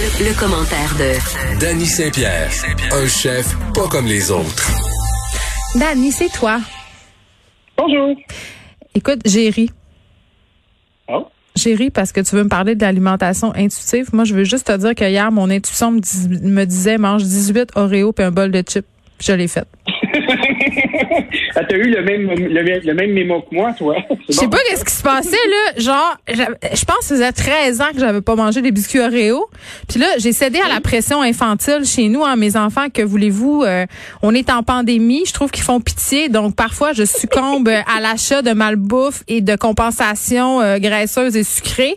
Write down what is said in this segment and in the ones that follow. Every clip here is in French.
Le, commentaire de Danny Saint-Pierre, un chef pas comme les autres. Danny, c'est toi. Bonjour. Écoute, j'ai ri. Oh. J'ai ri parce que tu veux me parler de l'alimentation intuitive. Moi, je veux juste te dire que hier, mon intuition me, me disait mange 18 Oreos et un bol de chips. Je l'ai fait. Ah, t'as eu le même, le, même mémo que moi, toi. Je sais pas qu'est-ce qui se passait, là. Genre, je pense que ça faisait 13 ans que j'avais pas mangé des biscuits Oreo. Puis là, j'ai cédé à la pression infantile chez nous, hein, mes enfants. Que voulez-vous? Euh, on est en pandémie. Je trouve qu'ils font pitié. Donc, parfois, je succombe à l'achat de malbouffe et de compensation euh, graisseuse et sucrée.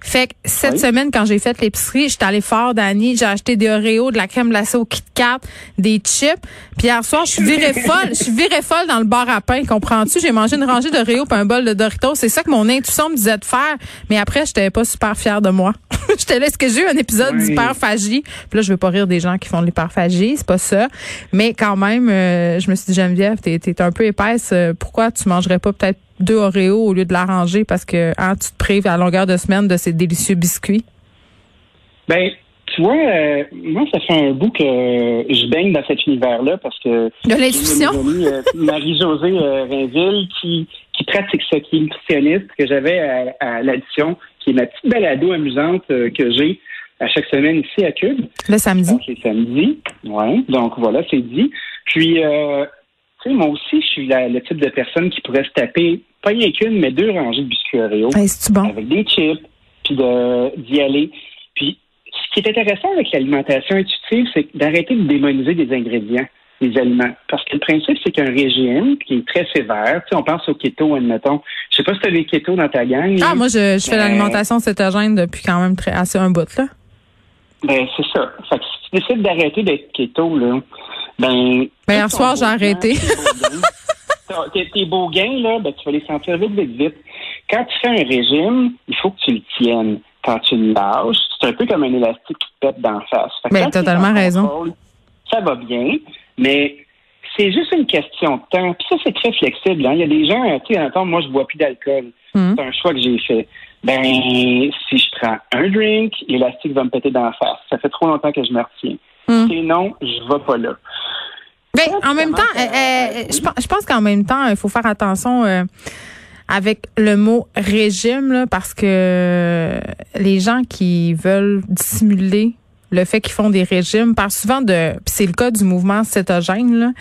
Fait que cette semaine, quand j'ai fait l'épicerie, j'étais allée fort, Dani. J'ai acheté des Oreos, de la crème glacée au Kit Kat, des chips. Puis hier soir, je suis virée folle. Je suis virée folle dans le bar à pain, comprends-tu? J'ai mangé une rangée d'Oreos puis un bol de Doritos. C'est ça que mon intuition me disait de faire. Mais après, j'étais pas super fière de moi. j'étais là, est-ce que j'ai eu un épisode d'hyperphagie? Puis là, je veux pas rire des gens qui font de l'hyperphagie, c'est pas ça. Mais quand même, euh, je me suis dit, Geneviève, t'es, t'es un peu épaisse. Euh, pourquoi tu mangerais pas peut-être deux Oreos au lieu de l'arranger parce que hein, tu te prives à longueur de semaine de ces délicieux biscuits? Ben, tu vois, euh, moi, ça fait un bout que je baigne dans cet univers-là parce que. De l'intuition? Euh, Marie-Josée euh, Rainville qui, qui pratique ça, qui est nutritionniste, que j'avais à, à l'addition, qui est ma petite balado amusante que j'ai à chaque semaine ici à Cube. Le samedi. Donc, c'est samedi. Oui. Donc, voilà, c'est dit. Puis, moi aussi, je suis le type de personne qui pourrait se taper, pas rien qu'une, mais deux rangées de biscuits Oreo. bon? Avec des chips, puis d'y aller. Ce qui est intéressant avec l'alimentation intuitive, c'est d'arrêter de démoniser des ingrédients, des aliments. Parce que le principe, c'est qu'un régime qui est très sévère, tu sais, on pense au keto, admettons. Je sais pas si tu as des keto dans ta gang. Ah, moi, je, je fais l'alimentation cétogène depuis quand même très, assez un bout, là. Ben, c'est ça. Fait que si tu décides d'arrêter d'être keto, là, ben, ben hier soir, j'ai arrêté. Tes beaux gains, là, ben, tu vas les sentir vite, vite, vite. Quand tu fais un régime, il faut que tu le tiennes. Quand tu le lâches, c'est un peu comme un élastique qui te pète d'en face. Ben, totalement raison. ça va bien, mais c'est juste une question de temps. Puis ça, c'est très flexible. Hein. Il y a des gens, tu sais, attends, moi, je bois plus d'alcool. Hmm. C'est un choix que j'ai fait. Ben, si je prends un drink, l'élastique va me péter d'en face. Ça fait trop longtemps que je me retiens. Hmm. Sinon, je vais pas là. Ben, en même temps, euh, euh, je, pense qu'en même temps, il faut faire attention euh, avec le mot régime, là, parce que les gens qui veulent dissimuler le fait qu'ils font des régimes, parlent souvent de, c'est le cas du mouvement cétogène, là,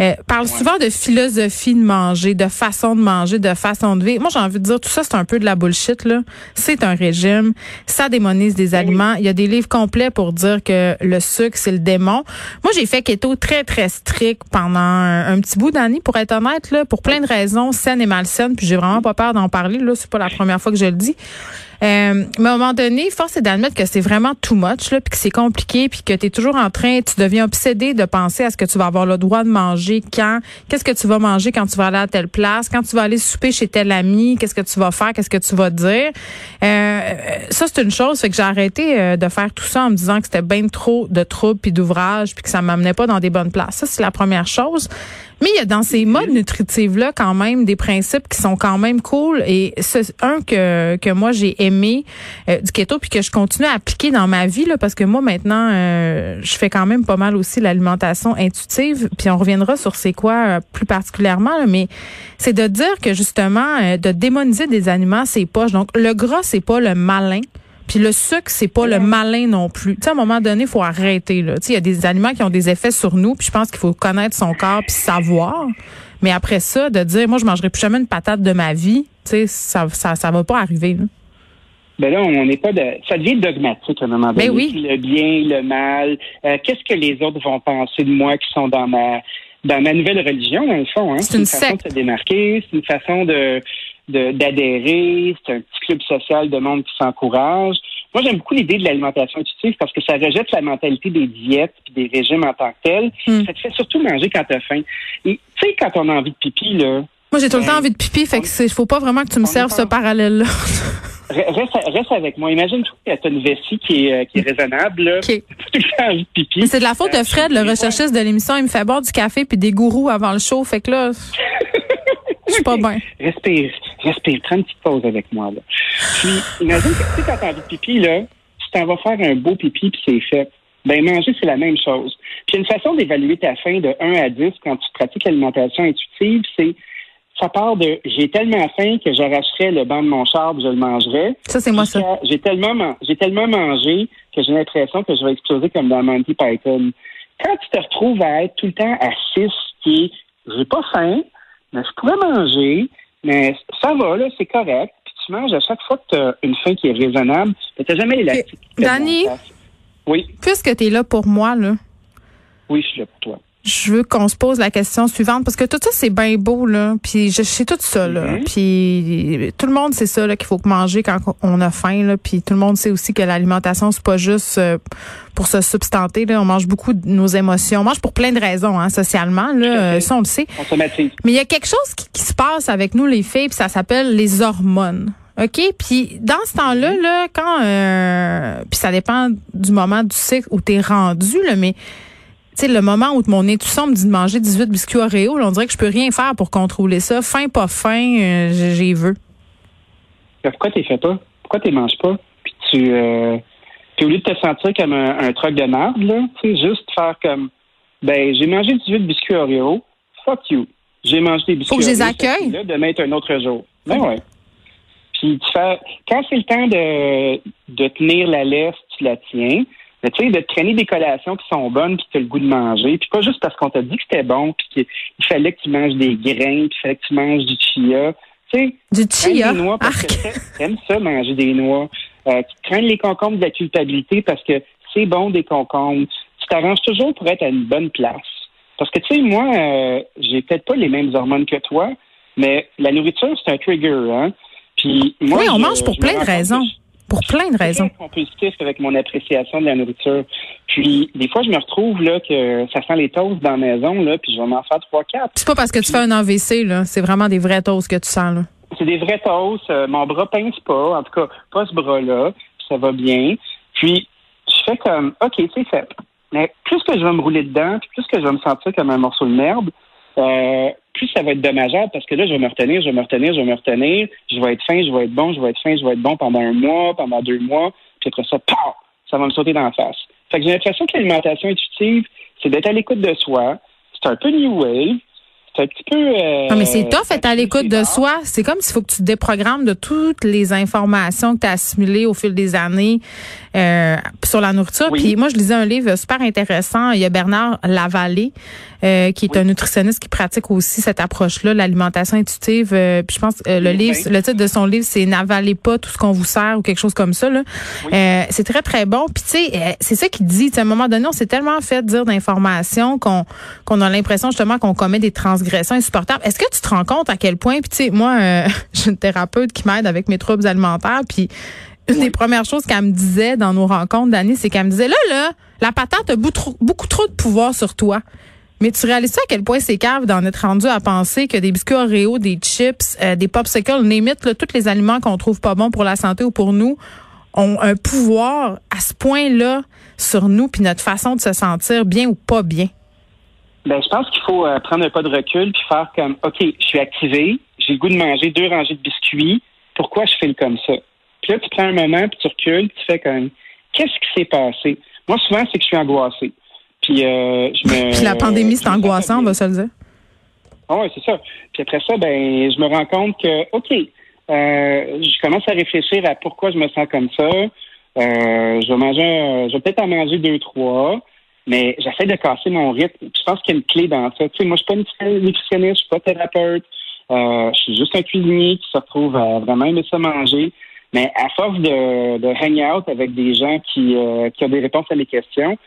euh, parle souvent de philosophie de manger, de façon de manger, de façon de vivre. Moi, j'ai envie de dire, tout ça, c'est un peu de la bullshit, là. C'est un régime, ça démonise des aliments. Il y a des livres complets pour dire que le sucre, c'est le démon. Moi, j'ai fait keto très, très strict pendant un, petit bout d'année, pour être honnête, là, pour plein de raisons, saines et malsaines, puis j'ai vraiment pas peur d'en parler, là. C'est pas la première fois que je le dis. Euh, mais à un moment donné, force est d'admettre que c'est vraiment too much, puis que c'est compliqué, puis que tu es toujours en train, tu deviens obsédé de penser à ce que tu vas avoir le droit de manger quand, qu'est-ce que tu vas manger quand tu vas aller à telle place, quand tu vas aller souper chez tel ami, qu'est-ce que tu vas faire, qu'est-ce que tu vas dire. Euh, ça, c'est une chose, fait que j'ai arrêté euh, de faire tout ça en me disant que c'était bien trop de troubles puis d'ouvrages, puis que ça m'amenait pas dans des bonnes places. Ça, c'est la première chose. Mais il y a dans ces modes nutritifs-là quand même des principes qui sont quand même cool. Et c'est un que, que moi j'ai aimé euh, du keto puis que je continue à appliquer dans ma vie là, parce que moi maintenant euh, je fais quand même pas mal aussi l'alimentation intuitive. Puis on reviendra sur c'est quoi euh, plus particulièrement, mais c'est de dire que justement de démoniser des aliments c'est poche. Donc le gras c'est pas le malin. Puis le sucre, c'est pas le malin non plus. Tu sais, à un moment donné, il faut arrêter. Là. Tu sais, il y a des aliments qui ont des effets sur nous, puis je pense qu'il faut connaître son corps puis savoir. Mais après ça, de dire, moi, je mangerai plus jamais une patate de ma vie, tu sais, ça, ça, ça va pas arriver. Là. Ben là, on n'est pas de. Ça devient dogmatique à un moment ben donné. oui. Le bien, le mal. Euh, qu'est-ce que les autres vont penser de moi qui sont dans ma dans ma nouvelle religion, dans le fond. Hein? C'est une, façon de se démarquer, c'est une façon de d'adhérer, c'est un petit club social de monde qui s'encourage. Moi, j'aime beaucoup l'idée de l'alimentation intuitive parce que ça rejette la mentalité des diètes et des régimes en tant que tels. Hmm. Ça te fait surtout manger quand tu as faim. Et tu sais, quand on a envie de pipi, là. Moi, j'ai tout le temps envie de pipi, fait que faut pas vraiment que tu me serves ce parallèle-là. Reste, avec moi. Imagine que tu as une vessie qui est, euh, qui est raisonnable. Là. Okay. envie de pipi. C'est de la faute de Fred, le recherchiste de l'émission. Il me fait boire du café puis des gourous avant le show. Fait que là, je suis pas bien. Respire, respire. Prends une petite pause avec moi. Là. Puis, imagine que tu quand t'as envie de pipi, là, tu t'en vas faire un beau pipi puis c'est fait. Ben manger, c'est la même chose. Puis une façon d'évaluer ta faim de 1 à 10 quand tu pratiques l'alimentation intuitive, c'est ça part de j'ai tellement faim que j'arracherais le banc de mon char, je le mangerais. Ça, c'est moi ça. J'ai tellement, j'ai tellement mangé que j'ai l'impression que je vais exploser comme dans Monty Python. Quand tu te retrouves à être tout le temps à 6, qui est j'ai pas faim, mais je pourrais manger, mais ça va, là, c'est correct. Puis tu manges à chaque fois que tu as une faim qui est raisonnable, mais tu jamais élastique. Danny, oui. puisque tu es là pour moi, là. Oui, je suis là pour toi je veux qu'on se pose la question suivante parce que tout ça c'est bien beau là, puis je sais tout ça là, mm-hmm. puis tout le monde sait ça là qu'il faut manger quand on a faim là, puis tout le monde sait aussi que l'alimentation c'est pas juste euh, pour se substanter là, on mange beaucoup de nos émotions, on mange pour plein de raisons hein, socialement là, ça on le sait. Mais il y a quelque chose qui, se passe avec nous les filles, puis ça s'appelle les hormones. OK, puis dans ce temps-là mm-hmm. là, quand euh, puis ça dépend du moment du cycle où tu es rendu là, mais sais, le moment où mon intuition me dit de manger 18 biscuits Oreo, là, on dirait que je peux rien faire pour contrôler ça. Fin, pas fin, euh, j'ai veux. Pourquoi tu fais pas? Pourquoi tu manges pas? Puis tu, euh, au lieu de te sentir comme un, un truc de merde, là, tu sais, juste faire comme, ben, j'ai mangé 18 biscuits Oreo, fuck you. J'ai mangé des biscuits Faut que je les accueille. Là, de mettre un autre jour. Ben ouais. Puis tu fais, quand c'est le temps de, de tenir la laisse, tu la tiens. Mais tu sais, de traîner des collations qui sont bonnes puis que tu as le goût de manger, puis pas juste parce qu'on t'a dit que c'était bon, puis qu'il fallait que tu manges des grains, puis il fallait que tu manges du chia. Tu sais, du chia? Des noix parce que t'aimes ça, manger des noix. Euh, tu crains les concombres de la culpabilité parce que c'est bon des concombres. Tu t'arranges toujours pour être à une bonne place. Parce que, tu sais, moi, euh, j'ai peut-être pas les mêmes hormones que toi, mais la nourriture, c'est un trigger, hein. Puis moi, oui, on mange pour plein de raisons. Pour plein de raisons. Je compulsif avec mon appréciation de la nourriture. Puis, des fois, je me retrouve là que ça sent les toasts dans la maison, là, puis je vais m'en faire trois, quatre. C'est pas parce que tu fais un AVC, là. C'est vraiment des vrais toasts que tu sens, là. C'est des vrais toasts. Euh, mon bras pince pas. En tout cas, pas ce bras-là. Ça va bien. Puis, je fais comme, OK, c'est fait. Mais plus que je vais me rouler dedans, puis plus que je vais me sentir comme un morceau de merde, euh, plus ça va être dommageable parce que là, je vais me retenir, je vais me retenir, je vais me retenir, je vais être fin, je vais être bon, je vais être fin, je vais être bon pendant un mois, pendant deux mois, puis après ça, pow, ça va me sauter dans la face. Fait que j'ai l'impression que l'alimentation intuitive, c'est d'être à l'écoute de soi. C'est un peu new wave. C'est un petit peu. Euh, non, mais c'est tough être à l'écoute de soi. C'est comme s'il faut que tu te déprogrammes de toutes les informations que tu as assimilées au fil des années euh, sur la nourriture. Puis moi, je lisais un livre super intéressant. Il y a Bernard Lavallée euh, qui est un nutritionniste qui pratique aussi cette approche-là, l'alimentation intuitive. Euh, puis je pense euh, le livre, le titre de son livre, c'est N'avalez pas tout ce qu'on vous sert ou quelque chose comme ça. Là. c'est très très bon. Puis tu sais, c'est ça qu'il dit. À un moment donné, on s'est tellement fait dire d'informations qu'on qu'on a l'impression justement qu'on commet des transgressions insupportables. Est-ce que tu te rends compte à quel point Puis tu sais, moi, j'ai une thérapeute qui m'aide avec mes troubles alimentaires. Puis une des premières choses qu'elle me disait dans nos rencontres d'année, c'est qu'elle me disait là là, la patate a beaucoup trop, beaucoup trop de pouvoir sur toi. Mais tu réalises ça à quel point c'est cave d'en être rendu à penser que des biscuits Oreo, des chips, euh, des popsicles, limite, là, tous les aliments qu'on trouve pas bons pour la santé ou pour nous, ont un pouvoir à ce point-là sur nous puis notre façon de se sentir bien ou pas bien? Ben, je pense qu'il faut euh, prendre un pas de recul puis faire comme, OK, je suis activé, j'ai le goût de manger deux rangées de biscuits, pourquoi je fais comme ça? Puis là, tu prends un moment, puis tu recules, puis tu fais comme, qu'est-ce qui s'est passé? Moi, souvent, c'est que je suis angoissé. Puis, euh, je me, la pandémie, c'est angoissant, on va se le dire. Ah oui, c'est ça. Puis après ça, ben, je me rends compte que, OK, euh, je commence à réfléchir à pourquoi je me sens comme ça. Euh, je vais manger, je vais peut-être en manger deux, trois, mais j'essaie de casser mon rythme. Je pense qu'il y a une clé dans ça. Tu sais, moi, je suis pas nutritionniste, je suis pas thérapeute. Euh, je suis juste un cuisinier qui se retrouve à vraiment aimer ça manger. Mais à force de, hang out avec des gens qui, euh, qui ont des réponses à mes questions,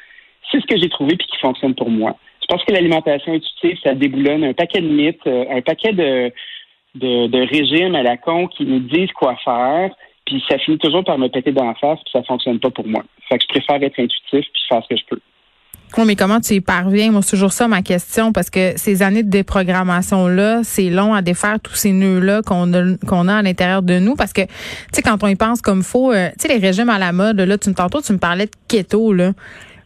c'est ce que j'ai trouvé puis qui fonctionne pour moi. Je pense que l'alimentation intuitive, ça déboulonne un paquet de mythes, euh, un paquet de, de, régimes à la con qui nous disent quoi faire, puis ça finit toujours par me péter dans la face, puis ça fonctionne pas pour moi. Fait que je préfère être intuitif puis faire ce que je peux. Oui, mais comment tu y parviens? Moi, c'est toujours ça ma question, parce que ces années de déprogrammation-là, c'est long à défaire tous ces nœuds-là qu'on a, qu'on a à l'intérieur de nous, parce que, tu sais, quand on y pense comme faut, euh, tu sais, les régimes à la mode, là, tu tantôt, tu me parlais de keto, là.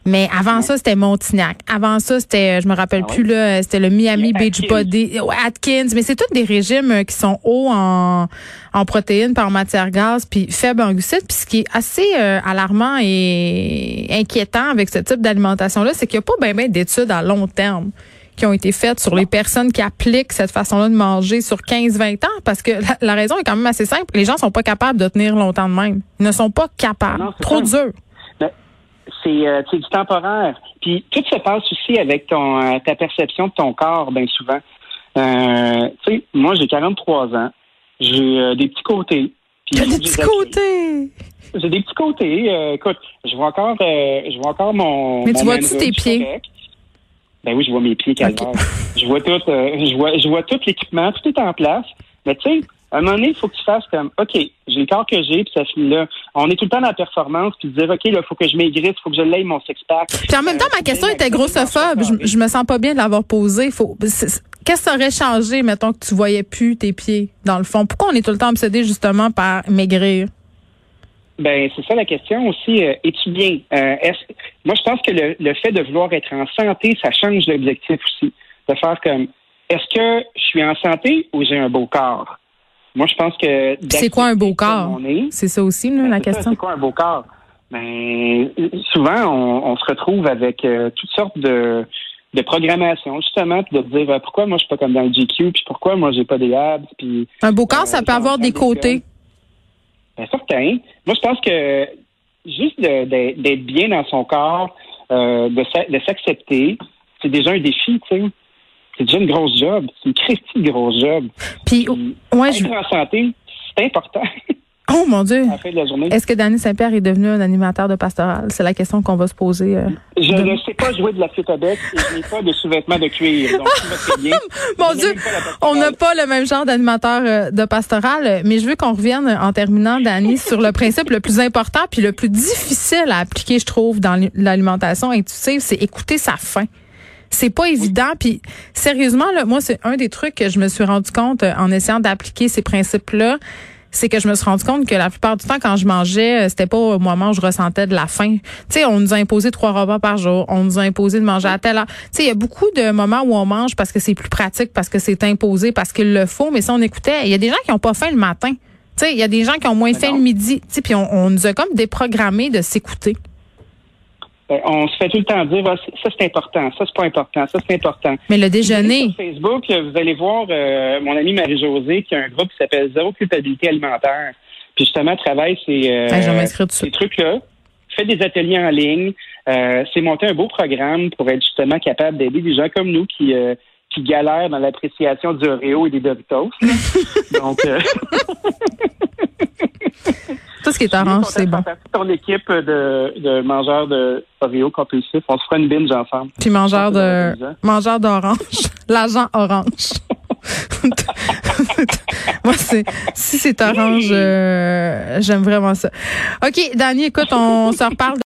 Mais avant ça, c'était Montignac. Avant ça, c'était, je me rappelle Ah plus là, c'était le Miami Beach. Body, Atkins. Mais c'est tous des régimes euh, qui sont hauts en, en protéines, par matière grasse, puis faibles en glucides. Puis ce qui est assez euh, alarmant et inquiétant avec ce type d'alimentation-là, c'est qu'il n'y a pas bien ben, d'études à long terme qui ont été faites sur les personnes qui appliquent cette façon-là de manger sur 15-20 ans, parce que la, la raison est quand même assez simple. Les gens sont pas capables de tenir longtemps de même. Ils ne sont pas capables. Non, Trop dur. C'est euh, du temporaire. Puis tout se passe aussi avec ton euh, ta perception de ton corps, bien souvent. Euh, tu sais, moi j'ai 43 ans, j'ai euh, des petits côtés. puis des petits côtés. J'ai des petits côtés. euh, écoute, je vois encore, je vois encore mon. Mais mon tu vois-tu tes pieds? correct. Ben oui, je vois mes pieds, calvaire. Ok. Je vois tout, euh, je vois, je vois tout l'équipement, tout est en place. Mais tu sais, à un moment donné, il faut que tu fasses comme, OK, j'ai le corps que j'ai, puis ça finit là. On est tout le temps dans la performance, puis dire, OK, là, il faut que je maigrisse, il faut que je l'aille mon six-pack. Puis en même temps, ma question était grossophobe. Je, je me sens pas bien de l'avoir posée. Faut, qu'est-ce qui aurait changé, mettons, que tu voyais plus tes pieds, dans le fond? Pourquoi on est tout le temps obsédé, justement, par maigrir? Ben, c'est ça la question aussi. Euh, Es-tu bien? Euh, moi, je pense que le, le fait de vouloir être en santé, ça change l'objectif aussi. De faire comme, est-ce que je suis en santé ou j'ai un beau corps? Moi, je pense que... C'est quoi un beau corps? C'est ça aussi, là, ben, la question. C'est quoi un beau corps? Ben, souvent, on, on se retrouve avec euh, toutes sortes de, de programmations, justement, puis de se dire euh, pourquoi moi je suis pas comme dans le GQ, puis pourquoi moi j'ai pas des abs, puis Un beau corps, Euh, ça peut avoir des côtés. ben, certain. Moi, je pense que juste d'être bien dans son corps, euh, de s'accepter, c'est déjà un défi, tu sais. C'est déjà une grosse job. C'est une christie grosse job. Puis, ouais, je, être en santé, c'est important oh mon Dieu. Est-ce que Danny Saint-Pierre est devenu un animateur de pastoral? C'est la question qu'on va se poser. euh. Je de- ne sais pas jouer de la flûte à bec et je n'ai pas de sous-vêtements de cuir. Donc, bien. Mon Je Dieu, on n'a pas le même genre d'animateur euh, de pastoral, mais je veux qu'on revienne euh, en terminant, Dani, sur le principe le plus important puis le plus difficile à appliquer, je trouve, dans l'ali- l'alimentation intuitive, c'est écouter sa faim. C'est pas évident, puis sérieusement, là, moi, c'est un des trucs que je me suis rendu compte euh, en essayant d'appliquer ces principes-là, c'est que je me suis rendu compte que la plupart du temps, quand je mangeais, euh, c'était pas au moment où je ressentais de la faim. Tu sais, on nous a imposé trois repas par jour, on nous a imposé de manger à telle heure. Tu sais, il y a beaucoup de moments où on mange parce que c'est plus pratique, parce que c'est imposé, parce qu'il le faut. Mais si on écoutait, il y a des gens qui ont pas faim le matin. Tu sais, il y a des gens qui ont moins faim non. le midi. Tu sais, puis on, on nous a comme déprogrammé de s'écouter. Ben, on se fait tout le temps dire, Ah, ça c'est important, ça c'est pas important, ça c'est important. Mais le déjeuner, Sur Facebook, vous allez voir euh, mon amie Marie-Josée qui a un groupe qui s'appelle Zéro culpabilité alimentaire. Puis justement, travaille ces, euh, Ah, ces trucs-là, fait des ateliers en ligne, euh, c'est monté un beau programme pour être justement capable d'aider des gens comme nous qui euh, qui galèrent dans l'appréciation du Oreo et des Doritos. Donc, euh, tout ce qui est orange, c'est bon. Ton équipe de, de mangeurs de Oreo compulsifs, on se fera une binge ensemble. Puis mangeur de mangeur d'orange, l'agent orange. Moi, c'est si c'est orange, euh, j'aime vraiment ça. OK, Dani, écoute, on se reparle.